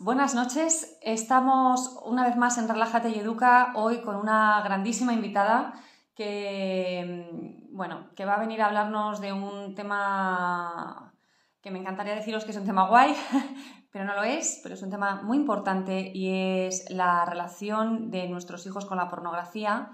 Buenas noches. Estamos una vez más en Relájate y Educa, hoy con una grandísima invitada que, mm, bueno, que va a venir a hablarnos de un tema que me encantaría deciros que es un tema guay, pero no lo es, pero es un tema muy importante y es la relación de nuestros hijos con la pornografía.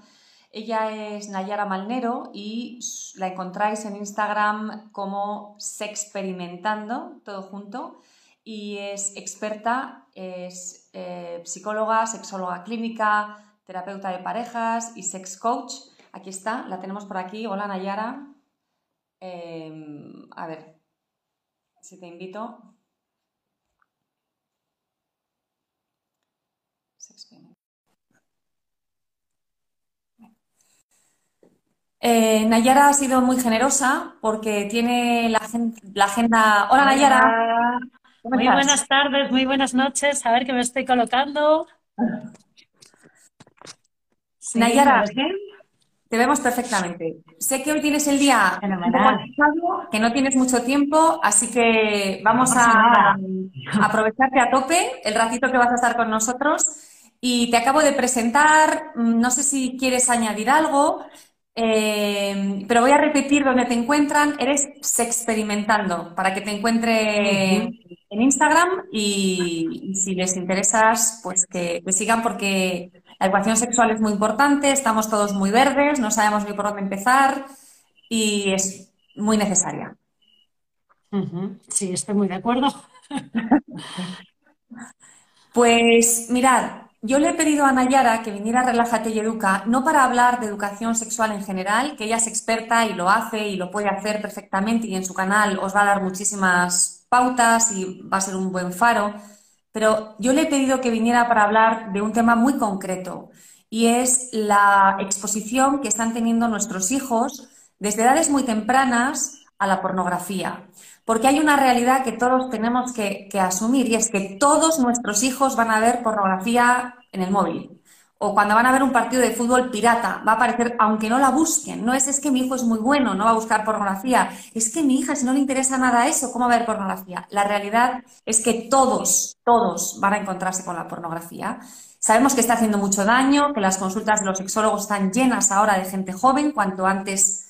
Ella es Nayara Malnero y la encontráis en Instagram como Sexperimentando, todo junto y es experta, es eh, psicóloga, sexóloga clínica, terapeuta de parejas y sex coach. Aquí está, la tenemos por aquí. Hola Nayara. Em, a ver, si te invito. Eh, Nayara ha sido muy generosa porque tiene la, la agenda. Hola Nayara. Muy buenas tardes, muy buenas noches. A ver que me estoy colocando. Nayara, te vemos perfectamente. Sé que hoy tienes el día que no tienes mucho tiempo, así que vamos a, aprovecharte a tope el ratito que vas a estar con nosotros. Y te acabo de presentar, mm, no sé si quieres añadir algo, eh, pero voy a repetir dónde te encuentran. Eres Sexperimentando para que te encuentre en Instagram y, si les interesas, pues que, sigan porque la educación sexual es muy importante, estamos todos muy verdes, no sabemos ni por dónde empezar y es muy necesaria. Sí, estoy muy de acuerdo. Pues mirad, yo le he pedido a Nayara que viniera a Relájate y Educa, no para hablar de educación sexual en general, que ella es experta y lo hace y lo puede hacer perfectamente y en su canal os va a dar muchísimas pautas y va a ser un buen faro, pero yo le he pedido que viniera para hablar de un tema muy concreto y es la exposición que están teniendo nuestros hijos desde edades muy tempranas a la pornografía. Porque hay una realidad que todos tenemos que, asumir y es que todos nuestros hijos van a ver pornografía en el móvil o cuando van a ver un partido de fútbol pirata, va a aparecer, aunque no la busquen, no es es que mi hijo es muy bueno, no va a buscar pornografía, es que mi hija, si no le interesa nada eso, ¿cómo va a ver pornografía? La realidad es que todos, todos van a encontrarse con la pornografía. Sabemos que está haciendo mucho daño, que las consultas de los sexólogos están llenas ahora de gente joven, cuanto antes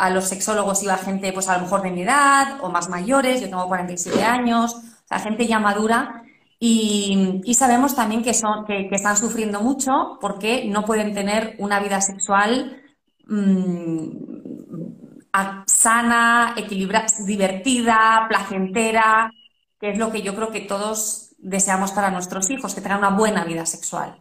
a los sexólogos iba gente, pues a lo mejor de mi edad o más mayores, yo tengo 47 años, o sea, gente ya madura y, sabemos también que, son, que, están sufriendo mucho porque no pueden tener una vida sexual mm, sana, equilibrada, divertida, placentera, que es lo que yo creo que todos deseamos para nuestros hijos, que tengan una buena vida sexual.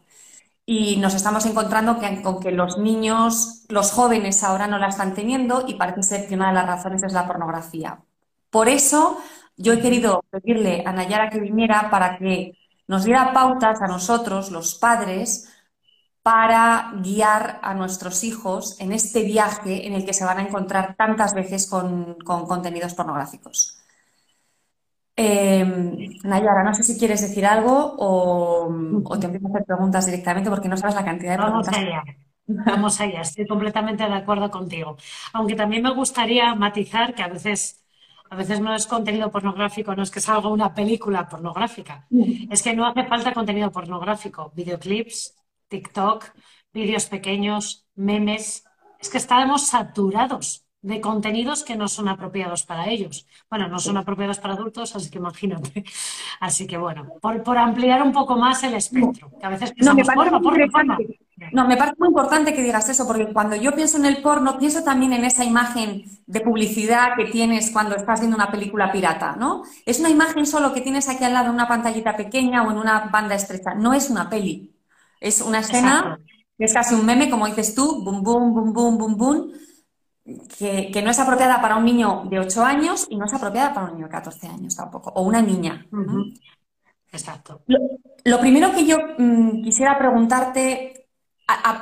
Y nos estamos encontrando con que los niños, los jóvenes ahora no la están teniendo y parece ser que una de las razones es la pornografía. Por eso yo he querido pedirle a Nayara que viniera para que nos diera pautas a nosotros, los padres, para guiar a nuestros hijos en este viaje en el que se van a encontrar tantas veces con, contenidos pornográficos. Em, Nayara, no sé si quieres decir algo o, te empiezo a hacer preguntas directamente porque no sabes la cantidad de Vamos preguntas. Allá. Vamos allá, estoy completamente de acuerdo contigo. Aunque también me gustaría matizar que a veces a veces no es contenido pornográfico, no es que salga una película pornográfica. Mm. Es que no hace falta contenido pornográfico. Videoclips, TikTok, vídeos pequeños, memes. Es que estamos saturados de contenidos que no son apropiados para ellos. Bueno, no son apropiados para adultos, así que imagínate. Así que bueno, por, ampliar un poco más el espectro, que a veces pensamos, no, me porno, No, me parece muy importante que digas eso, porque cuando yo pienso en el porno, pienso también en esa imagen de publicidad que tienes cuando estás viendo una película pirata, ¿no? Es una imagen solo que tienes aquí al lado en una pantallita pequeña o en una banda estrecha, no es una peli. Es una escena que es casi un meme, como dices tú, boom, boom, boom, boom, boom, boom que, no es apropiada para un niño de 8 años y no es apropiada para un niño de 14 años tampoco, o una niña. Exacto. Lo, primero que yo mm, quisiera preguntarte,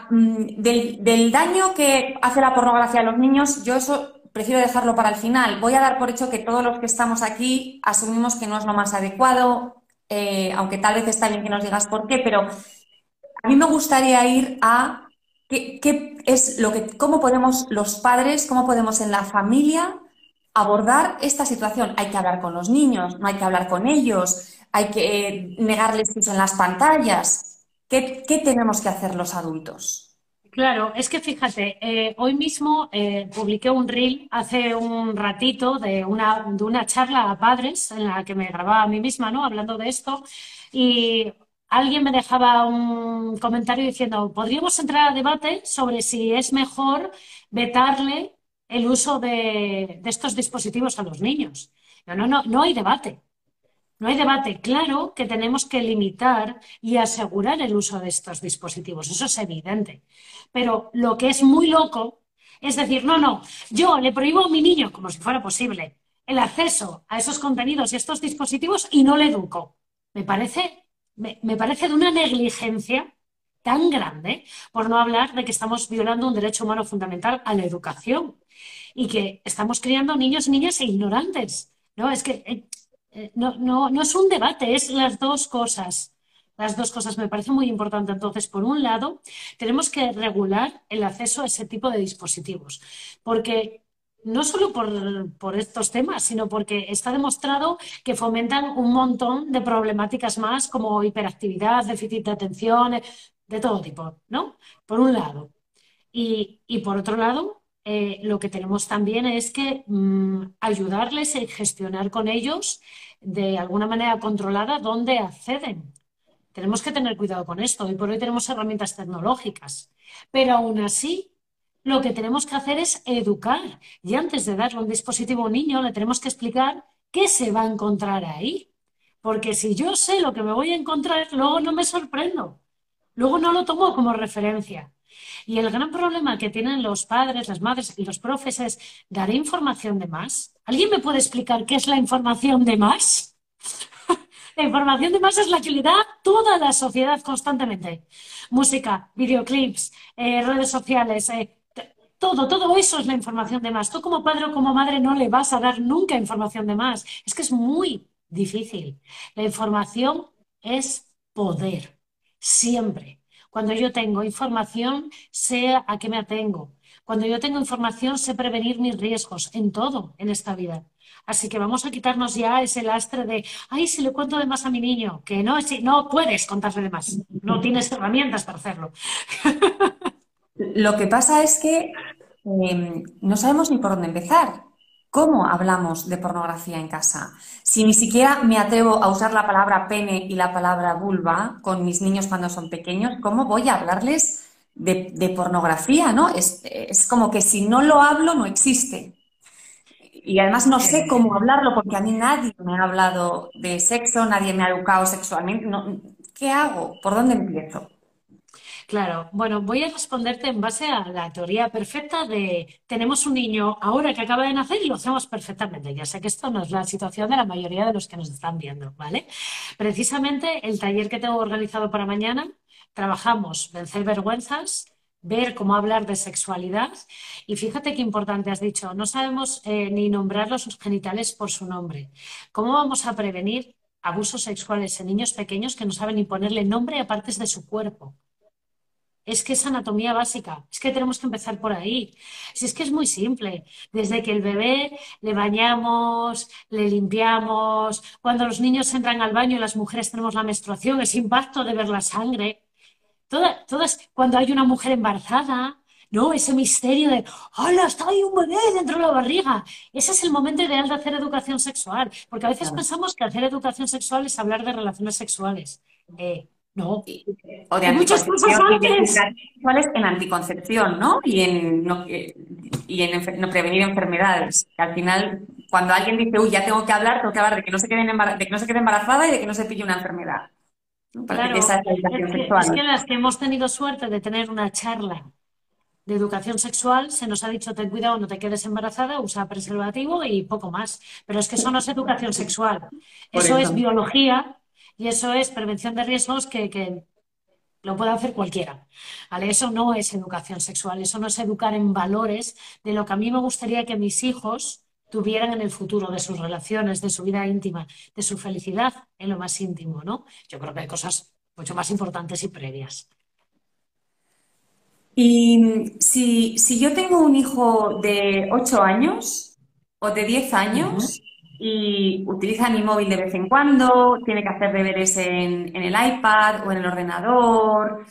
mm, del, daño que hace la pornografía a los niños, yo eso prefiero dejarlo para el final. Voy a dar por hecho que todos los que estamos aquí asumimos que no es lo más adecuado, eh, aunque tal vez está bien que nos digas por qué, pero a mí me gustaría ir a ¿Qué, es lo que, cómo podemos los padres, cómo podemos en la familia abordar esta situación? Hay que hablar con los niños, no hay que hablar con ellos, hay que eh, negarles que usen las pantallas. ¿Qué, tenemos que hacer los adultos? Claro, es que fíjate, eh, hoy mismo eh, publiqué un reel hace un ratito de una, de una charla a padres en la que me grababa a mí misma, ¿no? Hablando de esto. Y alguien me dejaba un comentario diciendo, podríamos entrar a debate sobre si es mejor vetarle el uso de, estos dispositivos a los niños. No, no, no, no hay debate. No hay debate. Claro que tenemos que limitar y asegurar el uso de estos dispositivos. Eso es evidente. Pero lo que es muy loco es decir, no, no, yo le prohíbo a mi niño, como si fuera posible, el acceso a esos contenidos y estos dispositivos y no le educo. Me parece me, parece de una negligencia tan grande, por no hablar de que estamos violando un derecho humano fundamental a la educación y que estamos criando niños niñas ignorantes. No, es que eh, eh, no, no, es un debate, es las dos cosas. Las dos cosas me parece muy importante. Entonces, por un lado, tenemos que regular el acceso a ese tipo de dispositivos, porque no solo por, estos temas, sino porque está demostrado que fomentan un montón de problemáticas más como hiperactividad, déficit de atención, de todo tipo, ¿no? Por un lado. Y, por otro lado, eh, lo que tenemos también es que mm, ayudarles a gestionar con ellos de alguna manera controlada dónde acceden. Tenemos que tener cuidado con esto. Hoy por hoy tenemos herramientas tecnológicas, pero aún así lo que tenemos que hacer es educar. Y antes de darle un dispositivo a un niño, le tenemos que explicar qué se va a encontrar ahí. Porque si yo sé lo que me voy a encontrar, luego no me sorprendo. Luego no lo tomo como referencia. Y el gran problema que tienen los padres, las madres y los profes es, ¿daré información de más? ¿Alguien me puede explicar qué es la información de más? la información de más es la que le da toda la sociedad constantemente. Música, videoclips, eh, redes sociales, eh, todo, todo eso es la información de más. Tú como padre o como madre no le vas a dar nunca información de más. Es que es muy difícil. La información es poder, siempre. Cuando yo tengo información, sé a qué me atengo. Cuando yo tengo información, sé prevenir mis riesgos en todo en esta vida. Así que vamos a quitarnos ya ese lastre de, ay, si le cuento de más a mi niño, que no, no puedes contarle de más, no tienes herramientas para hacerlo. Lo que pasa es que em, no sabemos ni por dónde empezar. ¿Cómo hablamos de pornografía en casa? Si ni siquiera me atrevo a usar la palabra pene y la palabra vulva con mis niños cuando son pequeños, ¿cómo voy a hablarles de, pornografía? ¿no? Es, es, como que si no lo hablo, no existe. Y además no sé cómo hablarlo porque a mí nadie me ha hablado de sexo, nadie me ha educado sexualmente. ¿Qué hago? ¿Por dónde empiezo? Claro, bueno, voy a responderte en base a la teoría perfecta de tenemos un niño ahora que acaba de nacer y lo hacemos perfectamente. Ya sé que esto no es la situación de la mayoría de los que nos están viendo, ¿vale? Precisamente el taller que tengo organizado para mañana, trabajamos vencer vergüenzas, ver cómo hablar de sexualidad. Y fíjate qué importante has dicho, no sabemos eh, ni nombrar los genitales por su nombre. ¿Cómo vamos a prevenir abusos sexuales en niños pequeños que no saben ni ponerle nombre a partes de su cuerpo? Es que es anatomía básica, es que tenemos que empezar por ahí. Si es que es muy simple, desde que el bebé le bañamos, le limpiamos, cuando los niños entran al baño y las mujeres tenemos la menstruación, ese impacto de ver la sangre, todas, todas cuando hay una mujer embarazada, ¿no? Ese misterio de, ¡hola! Está ahí un bebé dentro de la barriga. Ese es el momento ideal de hacer educación sexual, porque a veces pensamos que hacer educación sexual es hablar de relaciones sexuales. Eh, no. O de muchas cosas antes. en anticoncepción, ¿no? Y en, no, y en no prevenir enfermedades. al final, cuando alguien dice, uy, ya tengo que hablar, tengo que hablar de que no se, queden de que no se quede embarazada y de que no se pille una enfermedad. Claro, es, que, es que las que hemos tenido suerte de tener una charla de educación sexual se nos ha dicho ten cuidado, no te quedes embarazada, usa preservativo y poco más. Pero es que eso no es educación sexual, eso, es biología y eso es prevención de riesgos que, lo puede hacer cualquiera. ¿vale? Eso no es educación sexual, eso no es educar en valores de lo que a mí me gustaría que mis hijos tuvieran en el futuro, de sus relaciones, de su vida íntima, de su felicidad en lo más íntimo, ¿no? Yo creo que hay cosas mucho más importantes y previas. Y si, si yo tengo un hijo de 8 años o de 10 años y utiliza mi móvil de vez en cuando, tiene que hacer deberes en, en el iPad o en el ordenador,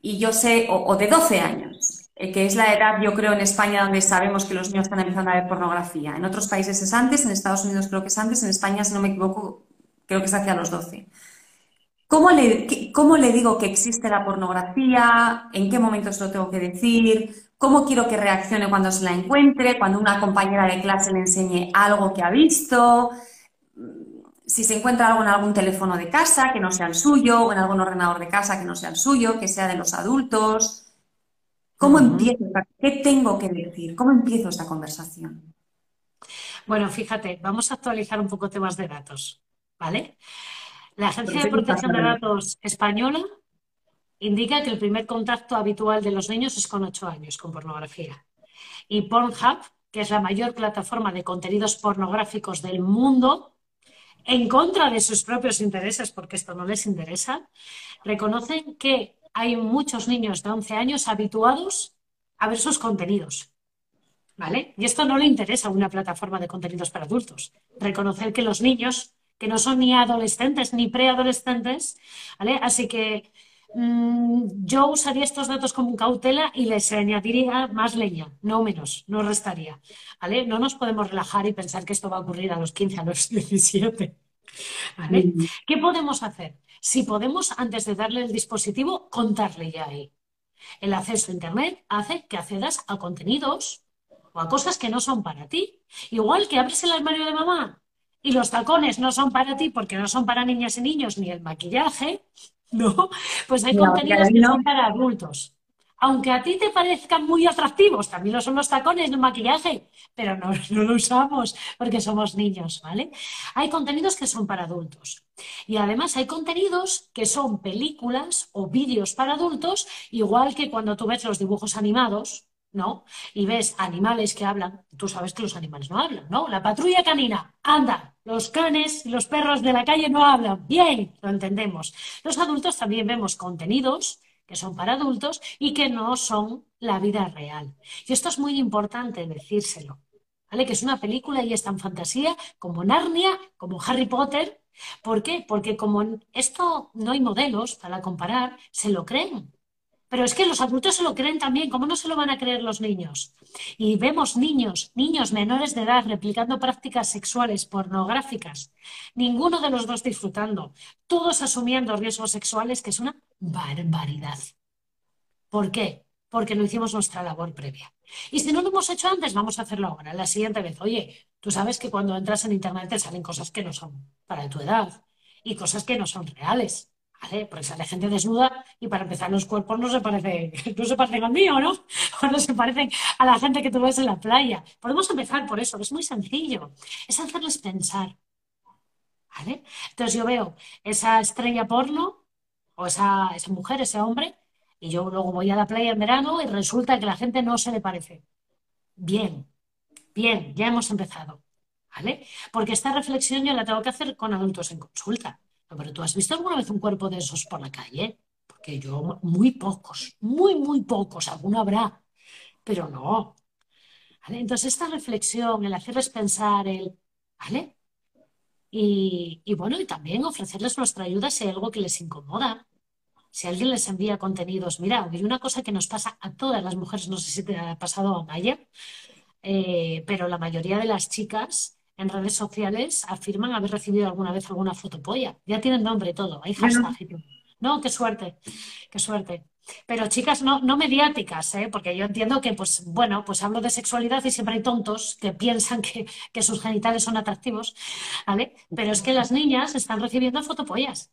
y yo sé, o, de 12 años, eh, que es la edad, yo creo, en España donde sabemos que los niños están empezando a ver pornografía. En otros países es antes, en Estados Unidos creo que es antes, en España, si no me equivoco, creo que es hacia los 12. ¿Cómo le, ¿Cómo le digo que existe la pornografía? ¿En qué momento se lo tengo que decir? ¿Cómo quiero que reaccione cuando se la encuentre? Cuando una compañera de clase le enseñe algo que ha visto. Si se encuentra algo en algún teléfono de casa que no sea el suyo, o en algún ordenador de casa que no sea el suyo, que sea de los adultos. ¿Cómo empiezo? ¿Qué tengo que decir? ¿Cómo empiezo esta conversación? Bueno, fíjate, vamos a actualizar un poco temas de datos, ¿vale? La Agencia de Protección de Datos Española indica que el primer contacto habitual de los niños es con 8 años con pornografía. Y Pornhub, que es la mayor plataforma de contenidos pornográficos del mundo, en contra de sus propios intereses, porque esto no les interesa, reconocen que hay muchos niños de 11 años habituados a ver sus contenidos. ¿Vale? Y esto no le interesa a una plataforma de contenidos para adultos. Reconocer que los niños que no son ni adolescentes ni preadolescentes, ¿vale? Así que yo usaría estos datos como cautela y les añadiría más leña, no menos, no restaría, ¿vale? No nos podemos relajar y pensar que esto va a ocurrir a los 15, a los 17. ¿Vale? Mm. ¿Qué podemos hacer? Si podemos, antes de darle el dispositivo, contarle ya ahí. El acceso a Internet hace que accedas a contenidos o a cosas que no son para ti. Igual que abres el armario de mamá y los tacones no son para ti porque no son para niñas y niños ni el maquillaje, ¿no? Pues hay contenidos que son para adultos. Aunque a ti te parezcan muy atractivos, también lo son los tacones, el maquillaje, pero no, no lo usamos porque somos niños, ¿vale? Hay contenidos que son para adultos. Y además hay contenidos que son películas o vídeos para adultos, igual que cuando tú ves los dibujos animados, ¿no? Y ves animales que hablan, tú sabes que los animales no hablan, ¿no? La patrulla canina, anda, los canes y los perros de la calle no hablan, bien, lo entendemos. Los adultos también vemos contenidos que son para adultos y que no son la vida real. Y esto es muy importante decírselo, ¿vale? Que es una película y es tan fantasía como Narnia, como Harry Potter. ¿Por qué? Porque como esto no hay modelos para comparar, se lo creen. Pero es que los adultos se lo creen también, ¿cómo no se lo van a creer los niños? Y vemos niños, niños menores de edad replicando prácticas sexuales pornográficas, ninguno de los dos disfrutando, todos asumiendo riesgos sexuales, que es una barbaridad. ¿Por qué? Porque no hicimos nuestra labor previa. Y si no lo hemos hecho antes, vamos a hacerlo ahora, la siguiente vez. Oye, tú sabes que cuando entras en Internet te salen cosas que no son para tu edad y cosas que no son reales. ¿Vale? Porque sale gente desnuda y para empezar los cuerpos no se, parece, no se parecen al mío, ¿no? O no se parecen a la gente que tú ves en la playa. Podemos empezar por eso, es muy sencillo. Es hacerles pensar. ¿Vale? Entonces yo veo esa estrella porno o esa, esa mujer, ese hombre, y yo luego voy a la playa en verano y resulta que la gente no se le parece. Bien, bien, ya hemos empezado. ¿Vale? Porque esta reflexión yo la tengo que hacer con adultos en consulta. Pero tú has visto alguna vez un cuerpo de esos por la calle? Porque yo, muy pocos, muy, muy pocos, alguno habrá, pero no. Entonces, esta reflexión, el hacerles pensar, el, ¿vale? Y, y, bueno, y también ofrecerles nuestra ayuda si hay algo que les incomoda. Si alguien les envía contenidos, mira, hay una cosa que nos pasa a todas las mujeres, no sé si te ha pasado a Maya, eh, pero la mayoría de las chicas en redes sociales afirman haber recibido alguna vez alguna fotopolla. Ya tienen nombre y todo, hay hashtag No, qué suerte, qué suerte. Pero chicas no, no mediáticas, ¿eh? porque yo entiendo que, pues, bueno, pues hablo de sexualidad y siempre hay tontos que piensan que, que sus genitales son atractivos, ¿vale? Pero es que las niñas están recibiendo fotopollas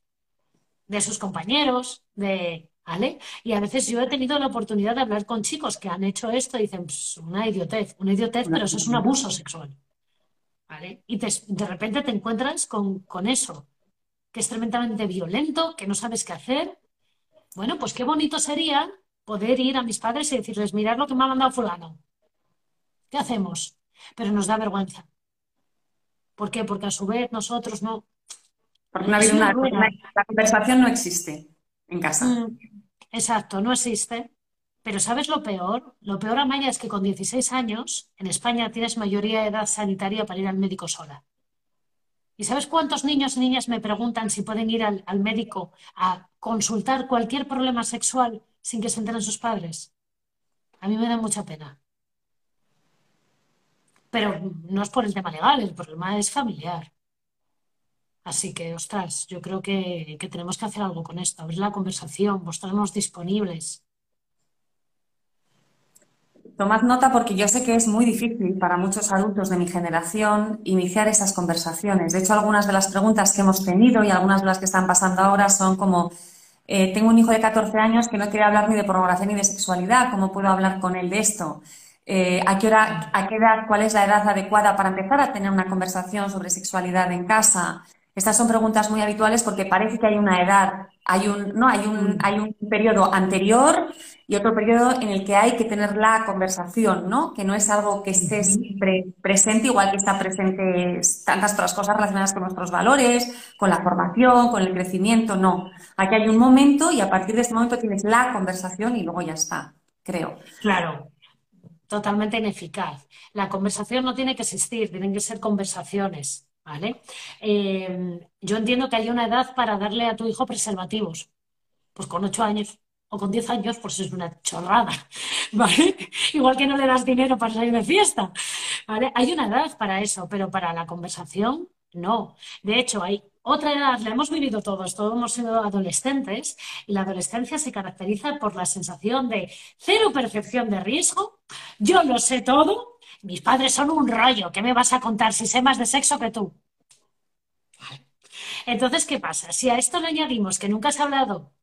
de sus compañeros, de, ¿Vale? Y a veces yo he tenido la oportunidad de hablar con chicos que han hecho esto y dicen, una idiotez, una idiotez, pero eso es un abuso sexual. ¿Vale? Y de repente te encuentras con, con eso, que es tremendamente violento, que no sabes qué hacer. Bueno, pues qué bonito sería poder ir a mis padres y decirles, mirad lo que me ha mandado fulano. ¿Qué hacemos? Pero nos da vergüenza. ¿Por qué? Porque a su vez nosotros no. Porque no una, la conversación no existe en casa. Mm, exacto, no existe. Pero ¿sabes lo peor? Lo peor, Amaya, es que con 16 años en España tienes mayoría de edad sanitaria para ir al médico sola. ¿Y sabes cuántos niños y niñas me preguntan si pueden ir al, al médico a consultar cualquier problema sexual sin que se enteren sus padres? A mí me da mucha pena. Pero no es por el tema legal, el problema es familiar. Así que, ostras, yo creo que, tenemos que hacer algo con esto, abrir la conversación, mostrarnos disponibles. Tomad nota porque yo sé que es muy difícil para muchos adultos de mi generación iniciar esas conversaciones. De hecho, algunas de las preguntas que hemos tenido y algunas de las que están pasando ahora son como, eh, tengo un hijo de 14 años que no quiere hablar ni de pornografía ni de sexualidad, ¿cómo puedo hablar con él de esto? Eh, ¿a, qué hora, ¿A qué edad, cuál es la edad adecuada para empezar a tener una conversación sobre sexualidad en casa? Estas son preguntas muy habituales porque parece que hay una edad, hay un, no, hay un, hay un periodo anterior y otro periodo en el que hay que tener la conversación, ¿no? Que no es algo que esté siempre presente, igual que está presente tantas otras cosas relacionadas con nuestros valores, con la formación, con el crecimiento, no. Aquí hay un momento y a partir de este momento tienes la conversación y luego ya está, creo. Claro, totalmente ineficaz. La conversación no tiene que existir, tienen que ser conversaciones, ¿vale? Eh, yo entiendo que hay una edad para darle a tu hijo preservativos, pues con ocho años o con diez años, pues es una chorrada, ¿vale? Igual que no le das dinero para salir de fiesta, ¿vale? Hay una edad para eso, pero para la conversación, no. De hecho, hay otra edad, la hemos vivido todos, todos hemos sido adolescentes y la adolescencia se caracteriza por la sensación de cero percepción de riesgo, yo lo sé todo, mis padres son un rollo, ¿qué me vas a contar si sé más de sexo que tú? Entonces, ¿qué pasa? Si a esto le añadimos que nunca has hablado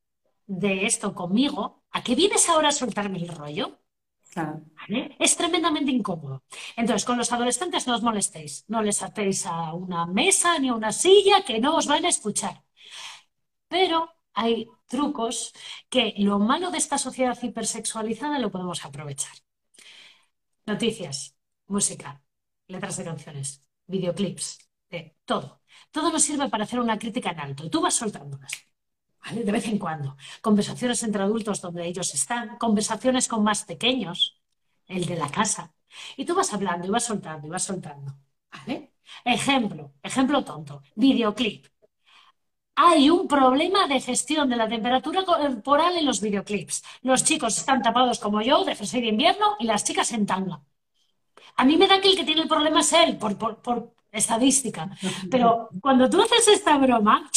de esto conmigo, ¿a qué vienes ahora a soltarme el rollo? Es tremendamente incómodo. Entonces, con los adolescentes no os molestéis, no les atéis a una mesa ni a una silla que no os van a escuchar. Pero hay trucos que lo malo de esta sociedad hipersexualizada lo podemos aprovechar. Noticias, música, letras de canciones, videoclips, de todo. Todo nos sirve para hacer una crítica en alto y tú vas soltándolas. De vez en cuando. Conversaciones entre adultos donde ellos están, conversaciones con más pequeños, el de la casa. Y tú vas hablando y vas soltando y vas soltando. ¿Vale? Ejemplo, ejemplo tonto, videoclip. Hay un problema de gestión de la temperatura corporal en los videoclips. Los chicos están tapados como yo, de jersey de invierno, y las chicas en tanga. A mí me da que el que tiene el problema es él, por, por estadística. Pero cuando tú haces esta broma,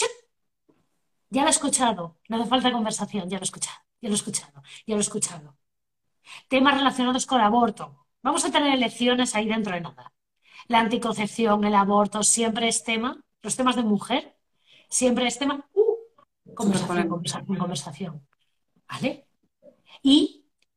ya lo he escuchado, no hace falta conversación, ya lo he escuchado, ya lo he escuchado, ya lo he escuchado. Temas relacionados con el aborto. Vamos a tener elecciones ahí dentro de nada. La anticoncepción, el aborto, siempre es tema. Los temas de mujer, siempre es tema. Uh, conversación, conversación, conversación. ¿Vale? Y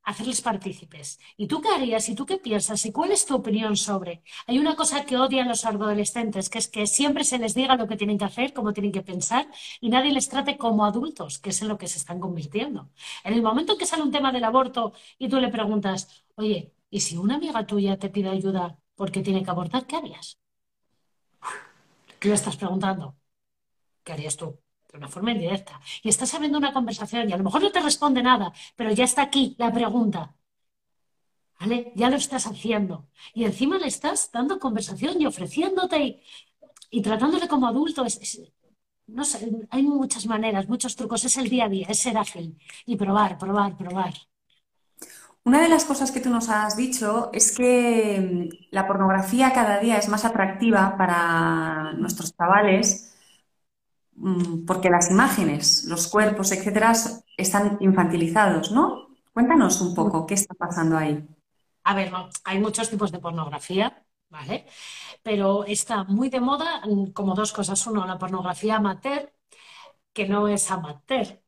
hacerles partícipes. ¿Y tú qué harías? ¿Y tú qué piensas? ¿Y cuál es tu opinión sobre? Hay una cosa que odian los adolescentes, que es que siempre se les diga lo que tienen que hacer, cómo tienen que pensar, y nadie les trate como adultos, que es en lo que se están convirtiendo. En el momento en que sale un tema del aborto y tú le preguntas, oye, ¿y si una amiga tuya te pide ayuda porque tiene que abortar, qué harías? ¿Qué le estás preguntando? ¿Qué harías tú? De una forma indirecta. Y estás abriendo una conversación y a lo mejor no te responde nada, pero ya está aquí la pregunta. ¿Vale? Ya lo estás haciendo. Y encima le estás dando conversación y ofreciéndote y, tratándole como adulto. no sé, hay muchas maneras, muchos trucos. Es el día a día, es ser ágil y probar, probar, probar. Una de las cosas que tú nos has dicho es que mm, la pornografía cada día es más atractiva para nuestros chavales porque las imágenes, los cuerpos, etcétera, están infantilizados, ¿no? Cuéntanos un poco qué está pasando ahí. A ver, hay muchos tipos de pornografía, ¿vale? Pero está muy de moda mm, como dos cosas. Uno, la pornografía amateur, que no es amateur,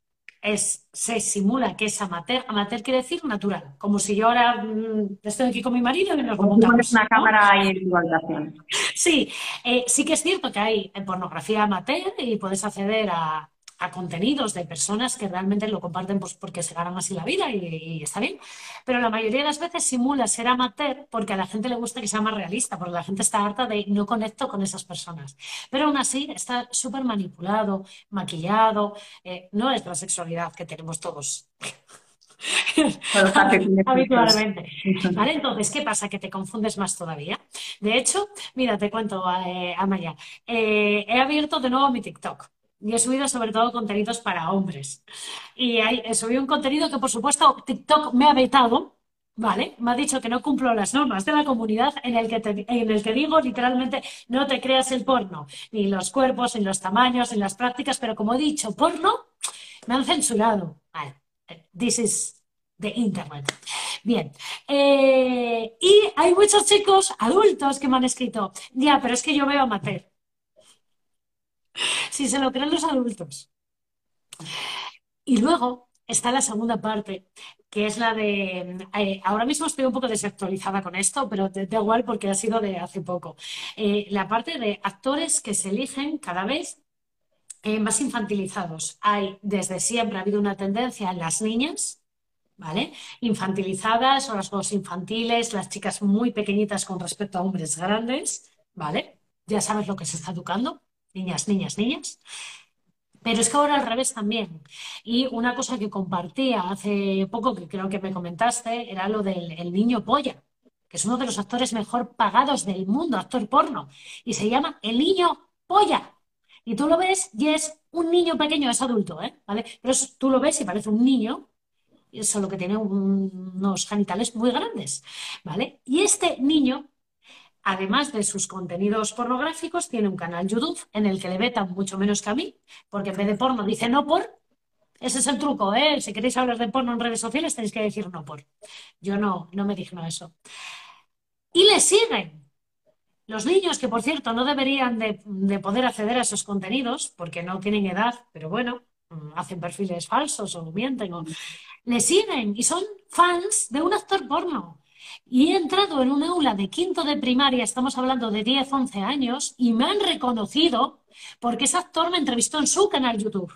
es, se simula que es amateur. Amateur quiere decir natural, como si yo ahora mm, estoy aquí con mi marido y nos montamos. una cámara en tu habitación. Sí, eh, sí que es cierto que hay pornografía amateur y puedes acceder a, a contenidos de personas que realmente lo comparten pues, porque se ganan así la vida y, está bien. Pero la mayoría de las veces simula ser amateur porque a la gente le gusta que sea más realista, porque la gente está harta de no conecto con esas personas. Pero aún así está súper manipulado, maquillado. Eh, no es la sexualidad que tenemos todos. habitualmente. ¿Vale? Entonces, ¿qué pasa? Que te confundes más todavía. De hecho, mira, te cuento, eh, Amaya, eh, he abierto de nuevo mi TikTok y he subido sobre todo contenidos para hombres. Y he subido un contenido que, por supuesto, TikTok me ha vetado, ¿vale? Me ha dicho que no cumplo las normas de la comunidad en el que, en el que digo literalmente no te creas el porno, ni los cuerpos, ni los tamaños, ni las prácticas, pero como he dicho, porno, me han censurado. Vale, this is the internet. Bien, eh, y hay muchos chicos adultos que me han escrito, ya, pero es que yo veo amateur si se lo creen los adultos. Y luego está la segunda parte, que es la de... Eh, ahora mismo estoy un poco desactualizada con esto, pero da igual porque ha sido de hace poco. Eh, la parte de actores que se eligen cada vez eh, más infantilizados. Hay, desde siempre ha habido una tendencia en las niñas, ¿vale? Infantilizadas o las dos infantiles, las chicas muy pequeñitas con respecto a hombres grandes, ¿vale? Ya sabes lo que se está educando niñas, niñas, niñas. Pero es que ahora al revés también. Y una cosa que compartía hace poco, que creo que me comentaste, era lo del niño polla, que es uno de los actores mejor pagados del mundo, actor porno. Y se llama el niño polla. Y tú lo ves y es un niño pequeño, es adulto, ¿eh? ¿Vale? Pero tú lo ves y parece un niño, solo que tiene unos genitales muy grandes, ¿vale? Y este niño además de sus contenidos pornográficos, tiene un canal YouTube en el que le vetan mucho menos que a mí, porque en vez de porno dice no por. Ese es el truco, ¿eh? Si queréis hablar de porno en redes sociales tenéis que decir no por. Yo no, no me digno eso. Y le siguen. Los niños, que por cierto no deberían de, de poder acceder a esos contenidos, porque no tienen edad, pero bueno, mm, hacen perfiles falsos o mienten, o... le siguen y son fans de un actor porno. Y he entrado en un aula de quinto de primaria, estamos hablando de 10, 11 años, y me han reconocido porque ese actor me entrevistó en su canal YouTube.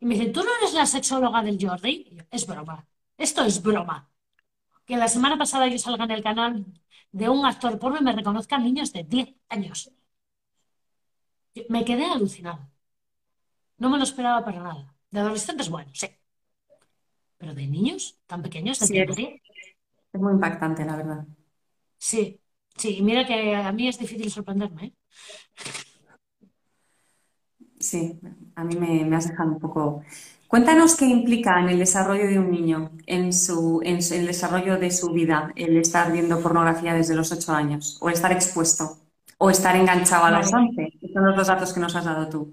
Y me dice, ¿tú no eres la sexóloga del Jordi? es broma. Esto es broma. Que la semana pasada yo salga en el canal de un actor porno y me reconozcan niños de 10 años. Me quedé alucinado. No me lo esperaba para nada. De adolescentes, bueno, sí. Pero de niños tan pequeños, de sí, es muy impactante, la verdad. Sí, sí, mira que a mí es difícil sorprenderme. ¿eh? Sí, a mí me, has dejado un poco. Cuéntanos qué implica en el desarrollo de un niño, en su, en el desarrollo de su vida, el estar viendo pornografía desde los ocho años, o estar expuesto, o estar enganchado a los once. son los dos datos que nos has dado tú.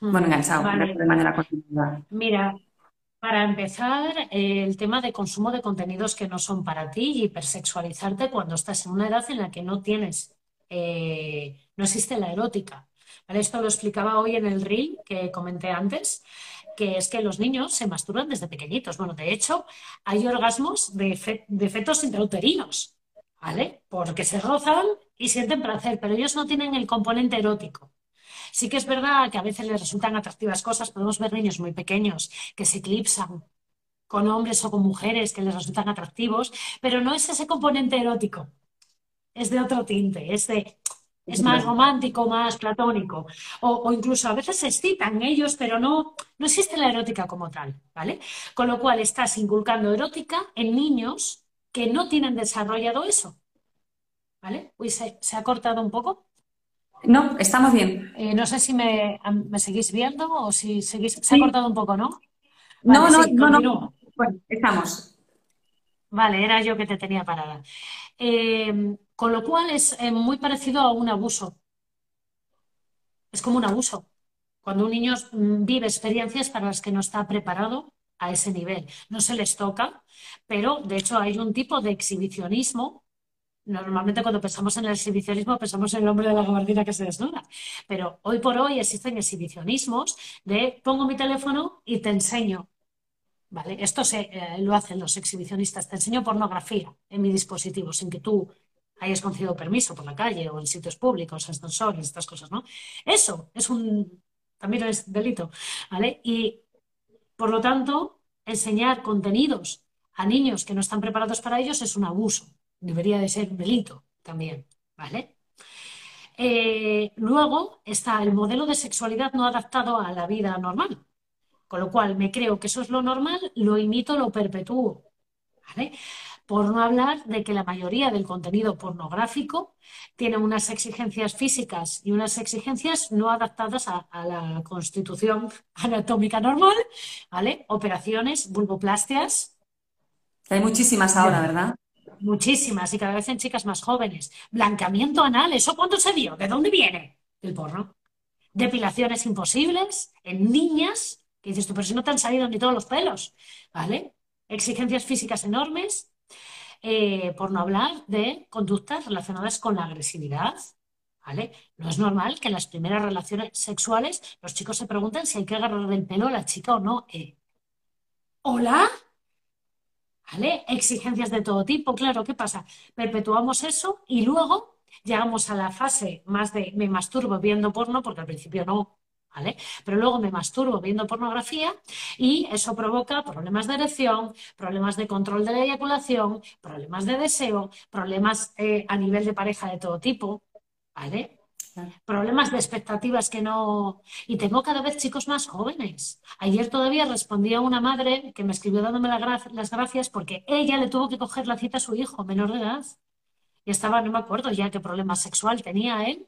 Bueno, enganchado, de manera continuada. Mira, para empezar, el tema de consumo de contenidos que no son para ti y hipersexualizarte cuando estás en una edad en la que no tienes, eh, no existe la erótica. Esto lo explicaba hoy en el reel que comenté antes, que es que los niños se masturban desde pequeñitos. Bueno, de hecho, hay orgasmos de, de fetos intrauterinos, ¿vale? Porque se rozan y sienten placer, pero ellos no tienen el componente erótico. Sí que es verdad que a veces les resultan atractivas cosas, podemos ver niños muy pequeños que se eclipsan con hombres o con mujeres que les resultan atractivos, pero no es ese componente erótico, es de otro tinte, es es más romántico, más platónico, o, incluso a veces se excitan ellos, pero no, no existe la erótica como tal, ¿vale? Con lo cual estás inculcando erótica en niños que no tienen desarrollado eso, ¿vale? Uy, se ha cortado un poco. No, estamos bien. Eh, no sé si me, seguís viendo o si seguís. Se ha cortado un poco, ¿no? no, no, no, no. Bueno, estamos. Vale, era yo que te tenía parada. Eh, con lo cual es eh, muy parecido a un abuso. Es como un abuso. Cuando un niño mm, vive experiencias para las que no está preparado a ese nivel. No se les toca, pero de hecho hay un tipo de exhibicionismo Normalmente cuando pensamos en el exhibicionismo pensamos en el hombre de la gabardina que se desnuda, pero hoy por hoy existen exhibicionismos de pongo mi teléfono y te enseño. ¿Vale? Esto se, eh, lo hacen los exhibicionistas, te enseño pornografía en mi dispositivo sin que tú hayas concedido permiso por la calle o en sitios públicos, ascensores, estas cosas, ¿no? Eso es un, también es delito, ¿vale? Y por lo tanto, enseñar contenidos a niños que no están preparados para ellos es un abuso, debería de ser un delito también, ¿vale? Eh, luego está el modelo de sexualidad no adaptado a la vida normal, con lo cual me creo que eso es lo normal, lo imito, lo perpetúo, ¿vale? Por no hablar de que la mayoría del contenido pornográfico tiene unas exigencias físicas y unas exigencias no adaptadas a, la constitución anatómica normal, ¿vale? Operaciones, vulvoplastias. Hay muchísimas ahora, ¿verdad? Muchísimas, y cada vez en chicas más jóvenes. Blancamiento anal, ¿eso cuánto se dio? ¿De dónde viene? El porno. Depilaciones imposibles en niñas, que dices tú, pero si no te han salido ni todos los pelos, ¿vale? Exigencias físicas enormes, eh, por no hablar de conductas relacionadas con la agresividad. ¿Vale? No es normal que en las primeras relaciones sexuales los chicos se pregunten si hay que agarrar del pelo a la chica o no. Eh, ¿Hola? ¿Vale? Exigencias de todo tipo, claro, ¿qué pasa? Perpetuamos eso y luego llegamos a la fase más de me masturbo viendo porno, porque al principio no, pero luego me masturbo viendo pornografía y eso provoca problemas de erección, problemas de control de la eyaculación, problemas de deseo, problemas eh, a nivel de pareja de todo tipo, ¿vale? Problemas de expectativas que no... Y tengo cada vez chicos más jóvenes. Ayer todavía respondía una madre que me escribió dándome las gracias porque ella le tuvo que coger la cita a su hijo menor de edad. Y estaba, no me acuerdo ya qué problema sexual tenía él,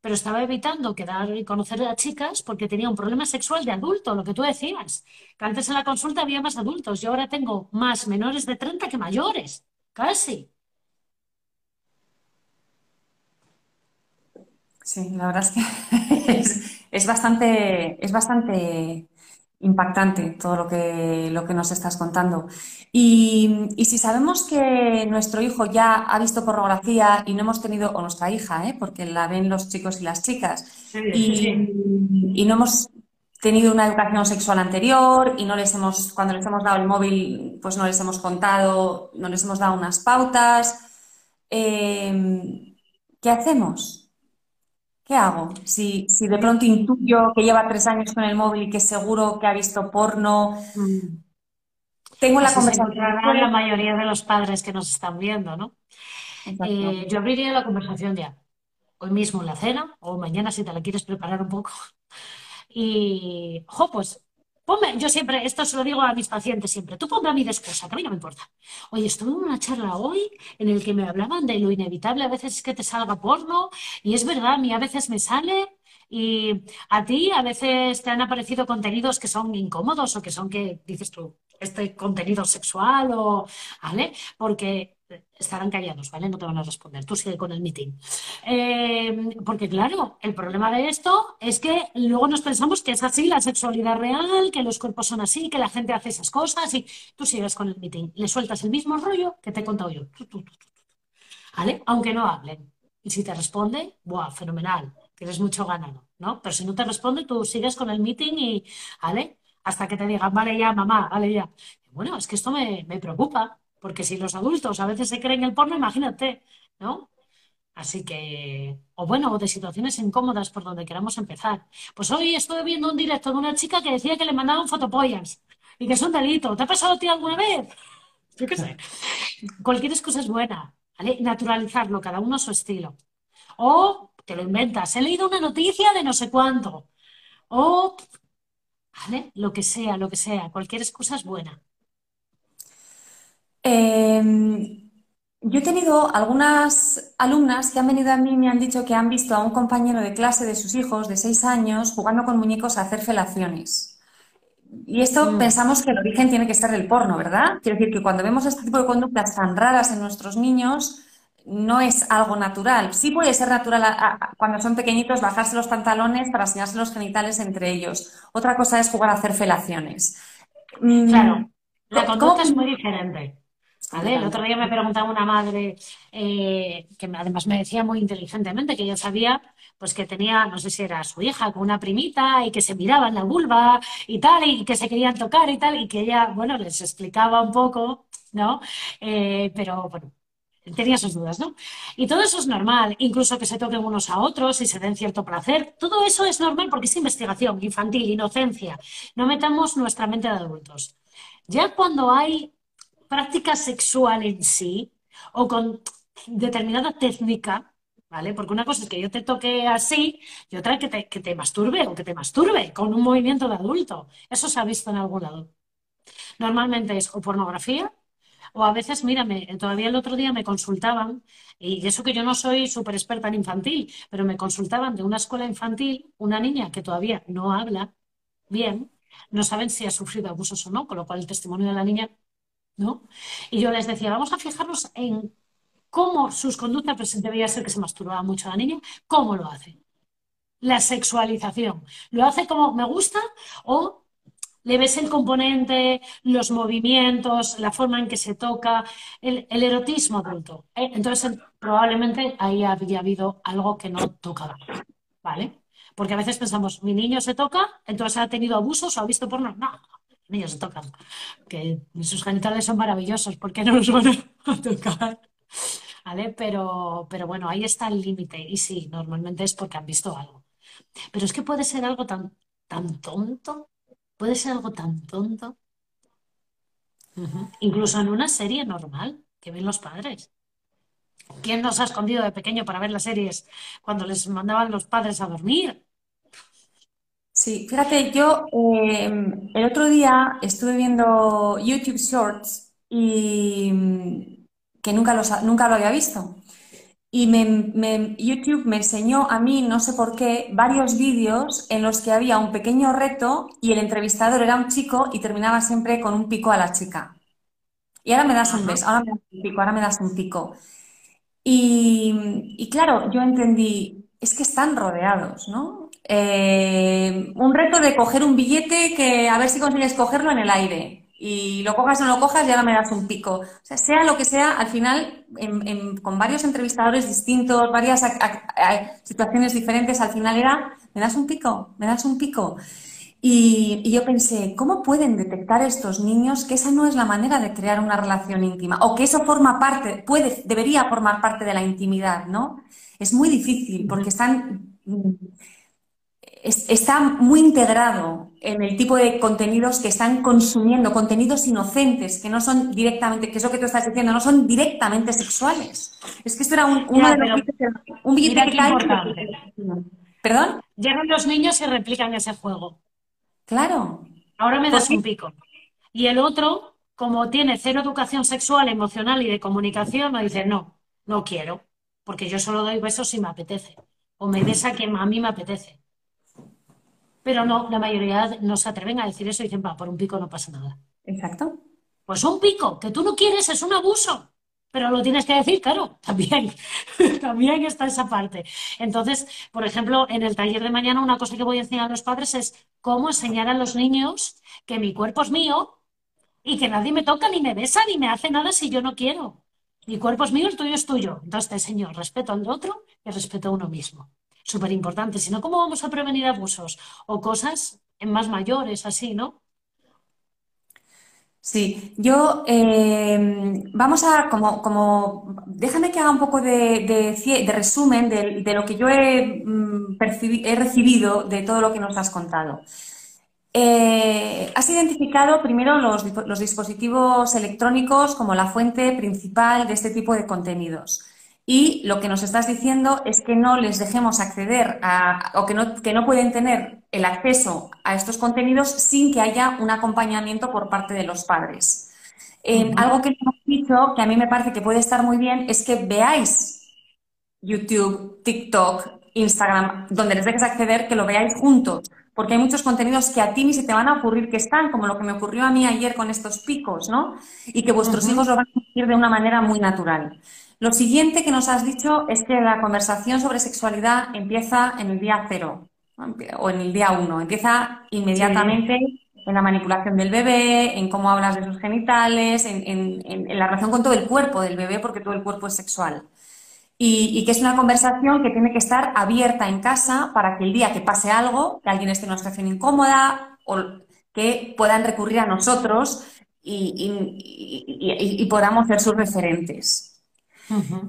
pero estaba evitando quedar y conocer a chicas porque tenía un problema sexual de adulto, lo que tú decías, que antes en la consulta había más adultos, yo ahora tengo más menores de 30 que mayores, casi. Sí, la verdad es que es, bastante, es bastante impactante todo lo que, lo que nos estás contando. Y, si sabemos que nuestro hijo ya ha visto pornografía y no hemos tenido, o nuestra hija, ¿eh? porque la ven los chicos y las chicas, y, no hemos tenido una educación sexual anterior y no les hemos, cuando les hemos dado el móvil, pues no les hemos contado, no les hemos dado unas pautas, eh, ¿qué hacemos? ¿Qué hago? Si, si de pronto intuyo que lleva tres años con el móvil y que seguro que ha visto porno, mm. tengo la conversación. con la mayoría de los padres que nos están viendo, ¿no? Eh, yo abriría la conversación ya, hoy mismo en la cena o mañana si te la quieres preparar un poco. Y, ojo, pues Ponme, yo siempre, esto se lo digo a mis pacientes siempre, tú ponme a mí de que a mí no me importa. Oye, estuve en una charla hoy en el que me hablaban de lo inevitable a veces es que te salga porno, y es verdad, a mí a veces me sale, y a ti a veces te han aparecido contenidos que son incómodos o que son que dices tú, este contenido sexual o, ¿vale? Porque estarán callados, ¿vale? No te van a responder. Tú sigue con el meeting. Eh, porque claro, el problema de esto es que luego nos pensamos que es así la sexualidad real, que los cuerpos son así, que la gente hace esas cosas y tú sigues con el meeting. Le sueltas el mismo rollo que te he contado yo. ¿Vale? Aunque no hablen. Y si te responde, ¡buah! Fenomenal. Tienes mucho ganado, ¿no? Pero si no te responde, tú sigues con el meeting y, ¿vale? Hasta que te digan, vale ya, mamá, vale ya. bueno, es que esto me, me preocupa, porque si los adultos a veces se creen el porno, imagínate, ¿no? Así que, o bueno, o de situaciones incómodas por donde queramos empezar. Pues hoy estoy viendo un directo de una chica que decía que le mandaban fotopollas y que es un delito. ¿Te ha pasado a ti alguna vez? Yo qué sé. Cualquier excusa es buena, ¿vale? Naturalizarlo, cada uno a su estilo. O te lo inventas. He leído una noticia de no sé cuánto. O, ¿vale? Lo que sea, lo que sea. Cualquier excusa es buena. Em, yo he tenido algunas alumnas que han venido a mí y me han dicho que han visto a un compañero de clase de sus hijos de seis años jugando con muñecos a hacer felaciones. Y esto mm. pensamos que el origen tiene que ser el porno, ¿verdad? Quiero decir que cuando vemos este tipo de conductas tan raras en nuestros niños, no es algo natural. Sí puede ser natural cuando son pequeñitos bajarse los pantalones para enseñarse los genitales entre ellos. Otra cosa es jugar a hacer felaciones. Mm, claro, la conducta es muy diferente. El otro día me preguntaba una madre eh, que además me decía muy inteligentemente que ella sabía pues que tenía, no sé si era su hija con una primita y que se miraban la vulva y tal, y que se querían tocar y tal, y que ella, bueno, les explicaba un poco, ¿no? Eh, pero bueno, tenía sus dudas, ¿no? Y todo eso es normal, incluso que se toquen unos a otros y se den cierto placer, todo eso es normal porque es investigación infantil, inocencia. No metamos nuestra mente de adultos. Ya cuando hay práctica sexual en sí o con determinada técnica, ¿vale? Porque una cosa es que yo te toque así y otra que te, que te masturbe o que te masturbe con un movimiento de adulto. Eso se ha visto en algún lado. Normalmente es o pornografía o a veces, mírame, todavía el otro día me consultaban, y eso que yo no soy súper experta en infantil, pero me consultaban de una escuela infantil, una niña que todavía no habla bien, no saben si ha sufrido abusos o no, con lo cual el testimonio de la niña ¿no? Y yo les decía, vamos a fijarnos en cómo sus conductas, pues debía ser que se masturbaba mucho la niña, cómo lo hace. La sexualización. ¿Lo hace como me gusta o le ves el componente, los movimientos, la forma en que se toca, el, erotismo adulto? ¿eh? Entonces, probablemente ahí había habido algo que no tocaba, ¿vale? Porque a veces pensamos, mi niño se toca, entonces ha tenido abusos o ha visto porno. No, niños se tocan, que sus genitales son maravillosos, ¿por qué no los van a tocar? ¿Vale? Pero, pero bueno, ahí está el límite. Y sí, normalmente es porque han visto algo. Pero es que puede ser algo tan, tan tonto, puede ser algo tan tonto. Incluso en una serie normal que ven los padres. ¿Quién nos ha escondido de pequeño para ver las series cuando les mandaban los padres a dormir? Sí, fíjate, yo em, el otro día estuve viendo YouTube Shorts y mm, que nunca, nunca lo había visto. Y YouTube me enseñó a mí, no sé por qué, varios vídeos en los que había un pequeño reto y el entrevistador era un chico y terminaba siempre con un pico a la chica. Y ahora me das un beso, ahora me das un pico, ahora me das un pico. Y, y claro, yo entendí, es que están rodeados, ¿no? Eh, un reto de coger un billete que a ver si consigues cogerlo en el aire. Y lo cojas o no lo cojas y ahora me das un pico. O sea, sea lo que sea, al final, con varios entrevistadores distintos, varias situaciones diferentes, al final era, me das un pico, me das un pico. Y, y, yo pensé, ¿cómo pueden detectar estos niños que esa no es la manera de crear una relación íntima? O que eso forma parte, puede, debería formar parte de la intimidad, ¿no? Es muy difícil porque están está muy integrado en el tipo de contenidos que están consumiendo, contenidos inocentes, que no son directamente, que es lo que tú estás diciendo, no son directamente sexuales. Es que esto era un, uno de los un billete que ¿Perdón? Llegan los niños y replican ese juego. Claro. Ahora me das un pico. Y el otro, como tiene cero educación sexual, emocional y de comunicación, me dice, no, no quiero, porque yo solo doy besos si me apetece. O me besa que a mí me apetece. Pero no, la mayoría no se atreven a decir eso y dicen, va, por un pico no pasa nada. Exacto. Pues un pico que tú no quieres es un abuso. Pero lo tienes que decir, claro, también, también está esa parte. Entonces, por ejemplo, en el taller de mañana una cosa que voy a enseñar a los padres es cómo enseñar a los niños que mi cuerpo es mío y que nadie me toca, ni me besa, ni me hace nada si yo no quiero. Mi cuerpo es mío, el tuyo es tuyo. Entonces te enseño respeto al otro y respeto a uno mismo súper importante. Si no, ¿cómo vamos a prevenir abusos o cosas en más mayores, así, no? Sí, yo eh, vamos a, como, como, déjame que haga un poco de, resumen de, lo que yo he, mm, he, recibido de todo lo que nos has contado. Eh, has identificado primero los, los dispositivos electrónicos como la fuente principal de este tipo de contenidos. Y lo que nos estás diciendo es que no les dejemos acceder a, o que no, que no pueden tener el acceso a estos contenidos sin que haya un acompañamiento por parte de los padres. Algo que hemos dicho, que a mí me parece que puede estar muy bien, es que veáis YouTube, TikTok, Instagram, donde les dejes acceder, que lo veáis juntos, porque hay muchos contenidos que a ti ni se te van a ocurrir que están, como lo que me ocurrió a mí ayer con estos picos, ¿no? Y que vuestros hijos lo van a decir de una manera muy natural. Lo siguiente que nos has dicho es que la conversación sobre sexualidad empieza en el día cero o en el día uno, empieza inmediatamente en la manipulación del bebé, en cómo hablas de sus genitales, en, la relación con todo el cuerpo del bebé, porque todo el cuerpo es sexual. Y, que es una conversación que tiene que estar abierta en casa para que el día que pase algo, que alguien esté en una situación incómoda o que puedan recurrir a nosotros y, podamos ser sus referentes.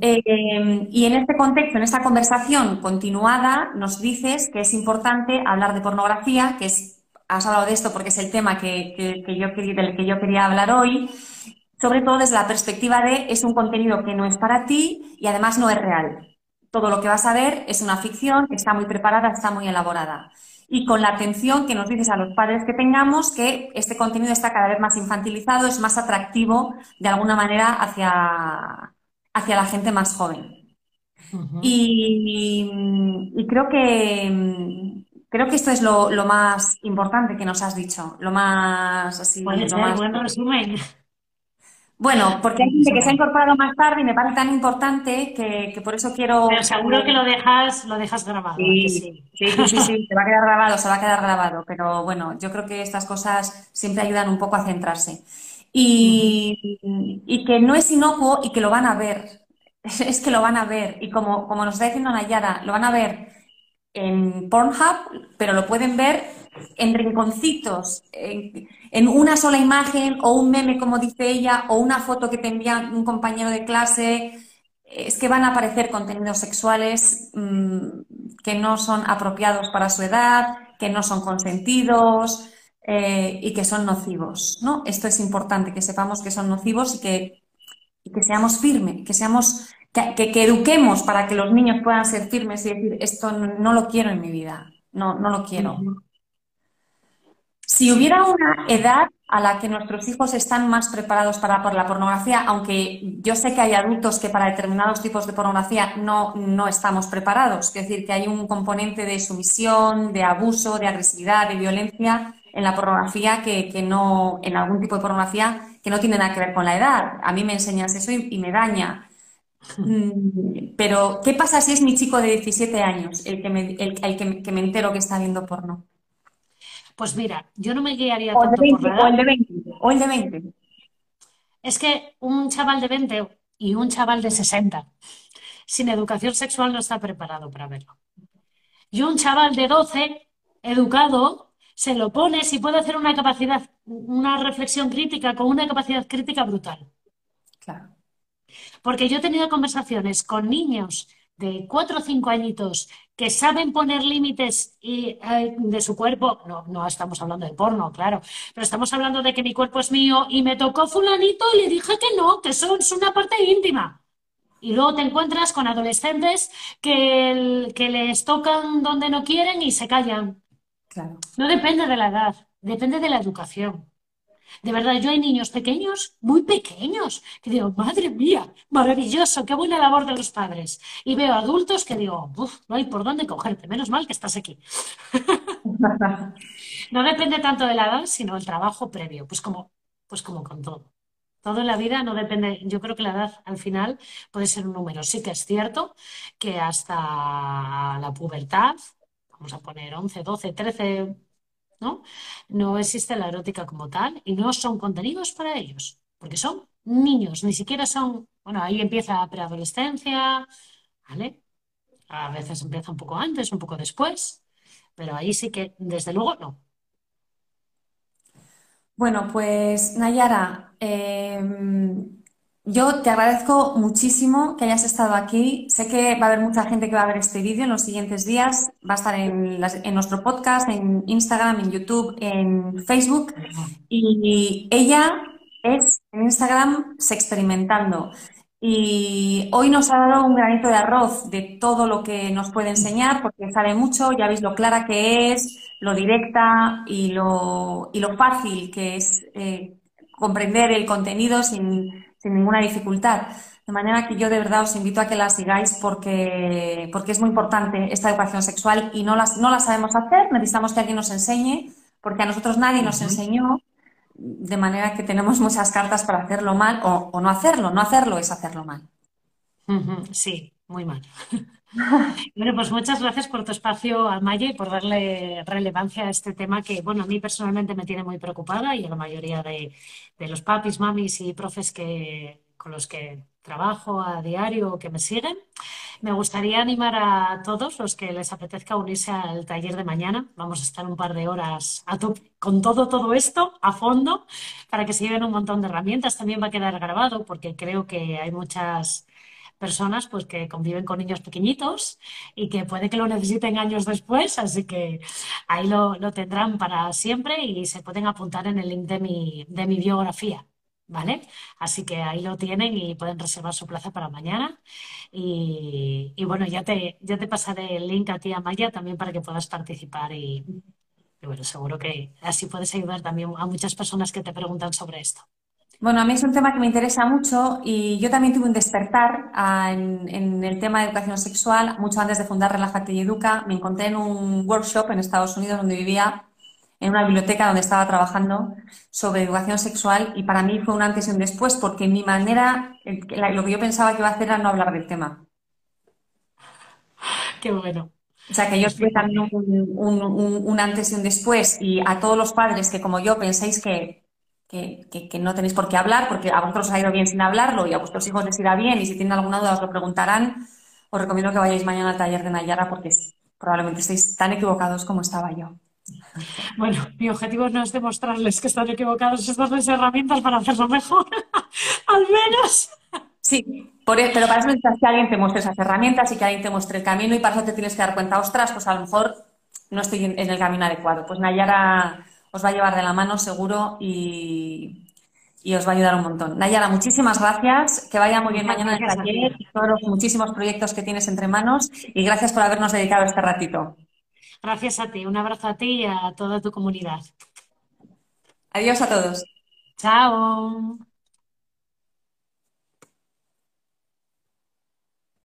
Eh, y en este contexto, en esta conversación continuada, nos dices que es importante hablar de pornografía, que es, has hablado de esto porque es el tema que, del que yo quería hablar hoy, sobre todo desde la perspectiva de es un contenido que no es para ti y además no es real. Todo lo que vas a ver es una ficción, está muy preparada, está muy elaborada. Y con la atención que nos dices a los padres que tengamos que este contenido está cada vez más infantilizado, es más atractivo de alguna manera hacia, hacia la gente más joven. y, creo que creo que esto es lo, más importante que nos has dicho, lo más así. buen resumen. Bueno, porque hay gente que se ha incorporado más tarde y me parece tan importante que, por eso quiero. Pero seguro que lo dejas, lo dejas grabado. Sí, sí, sí, sí, sí, se va a quedar grabado, se va a quedar grabado. Pero bueno, yo creo que estas cosas siempre ayudan un poco a centrarse y, que no es inocuo y que lo van a ver. Es que lo van a ver. Y como, como nos está diciendo Nayara, lo van a ver en Pornhub, pero lo pueden ver en rinconcitos, en, una sola imagen o un meme, como dice ella, o una foto que te envía un compañero de clase. Es que van a aparecer contenidos sexuales mm, que no son apropiados para su edad, que no son consentidos, eh, y que son nocivos, ¿no? Esto es importante, que sepamos que son nocivos y que, que seamos firmes, que seamos, que, eduquemos para que los niños puedan ser firmes y decir, esto no, lo quiero en mi vida, no, no lo quiero. Si hubiera una edad a la que nuestros hijos están más preparados para por la pornografía, aunque yo sé que hay adultos que para determinados tipos de pornografía no, no estamos preparados, es decir, que hay un componente de sumisión, de abuso, de agresividad, de violencia en la pornografía que, no, en algún tipo de pornografía que no tiene nada que ver con la edad. A mí me enseñas eso y, me daña. Mm, pero, ¿qué pasa si es mi chico de 17 años el que me, el, que, me entero que está viendo porno? Pues mira, yo no me guiaría o tanto por O el de 20, o el de 20. Es que un chaval de 20 y un chaval de 60 sin educación sexual no está preparado para verlo. Y un chaval de 12 educado se lo pones y puede hacer una capacidad, una reflexión crítica con una capacidad crítica brutal. Claro. Porque yo he tenido conversaciones con niños de cuatro o cinco añitos que saben poner límites y, eh, de su cuerpo, no, no estamos hablando de porno, claro, pero estamos hablando de que mi cuerpo es mío y me tocó fulanito y le dije que no, que son, es una parte íntima. Y luego te encuentras con adolescentes que, que les tocan donde no quieren y se callan. No depende de la edad, depende de la educación. De verdad, yo hay niños pequeños, muy pequeños, que digo, madre mía, maravilloso, qué buena labor de los padres. Y veo adultos que digo, uff, no hay por dónde cogerte, menos mal que estás aquí. no depende tanto de la edad, sino el trabajo previo, pues como, pues como con todo. Todo en la vida no depende, yo creo que la edad al final puede ser un número. Sí que es cierto que hasta la pubertad vamos a poner 11, 12, 13, ¿no? No existe la erótica como tal y no son contenidos para ellos, porque son niños, ni siquiera son, bueno, ahí empieza la preadolescencia, ¿vale? A veces empieza un poco antes, un poco después, pero ahí sí que, desde luego, no. Bueno, pues Nayara, eh, yo te agradezco muchísimo que hayas estado aquí. Sé que va a haber mucha gente que va a ver este vídeo en los siguientes días. Va a estar en, nuestro podcast, en Instagram, en YouTube, en Facebook. Y ella es en Instagram se experimentando. Y hoy nos ha dado un granito de arroz de todo lo que nos puede enseñar, porque sabe mucho, ya veis lo clara que es, lo directa y lo, y lo fácil que es eh, comprender el contenido sin sin ninguna dificultad. De manera que yo de verdad os invito a que la sigáis porque, porque es muy importante esta educación sexual y no, las, no la sabemos hacer, necesitamos que alguien nos enseñe, porque a nosotros nadie nos enseñó, de manera que tenemos muchas cartas para hacerlo mal o, no hacerlo. No hacerlo es hacerlo mal. Sí, muy mal. Bueno, pues muchas gracias por tu espacio, Amaya, y por darle relevancia a este tema que, bueno, a mí personalmente me tiene muy preocupada y a la mayoría de, de los papis, mamis y profes que, con los que trabajo a diario que me siguen. Me gustaría animar a todos los que les apetezca unirse al taller de mañana. Vamos a estar un par de horas a con todo, todo esto a fondo para que se lleven un montón de herramientas. También va a quedar grabado porque creo que hay muchas personas pues que conviven con niños pequeñitos y que puede que lo necesiten años después, así que ahí lo, lo tendrán para siempre y se pueden apuntar en el link de mi, de mi biografía. ¿vale? Así que ahí lo tienen y pueden reservar su plaza para mañana. Y, bueno, ya te, ya te pasaré el link a ti, a Maya, también para que puedas participar y, bueno, seguro que así puedes ayudar también a muchas personas que te preguntan sobre esto. Bueno, a mí es un tema que me interesa mucho y yo también tuve un despertar ah, en, en, el tema de educación sexual. Mucho antes de fundar Relájate y Educa, me encontré en un workshop en Estados Unidos donde vivía en una biblioteca donde estaba trabajando sobre educación sexual y para mí fue un antes y un después porque mi manera, lo que yo pensaba que iba a hacer era no hablar del tema. Qué bueno. O sea, que yo estuve también un, antes y un después y a todos los padres que como yo pensáis que, que, que, no tenéis por qué hablar porque a vosotros os ha ido bien sin hablarlo y a vuestros hijos les irá bien y si tienen alguna duda os lo preguntarán, os recomiendo que vayáis mañana al taller de Nayara porque probablemente estéis tan equivocados como estaba yo. Bueno, mi objetivo no es demostrarles que están equivocados, es darles herramientas para hacerlo mejor, al menos. Sí, e, pero para eso necesitas que alguien te muestre esas herramientas y que alguien te muestre el camino y para eso te tienes que dar cuenta, ostras, pues a lo mejor no estoy en el camino adecuado. Pues Nayara os va a llevar de la mano seguro y, os va a ayudar un montón. Nayara, muchísimas gracias, que vaya muy bien mañana en el taller y todos los muchísimos proyectos que tienes entre manos y gracias por habernos dedicado este ratito. Gracias a ti, un abrazo a ti y a toda tu comunidad. Adiós a todos. Chao.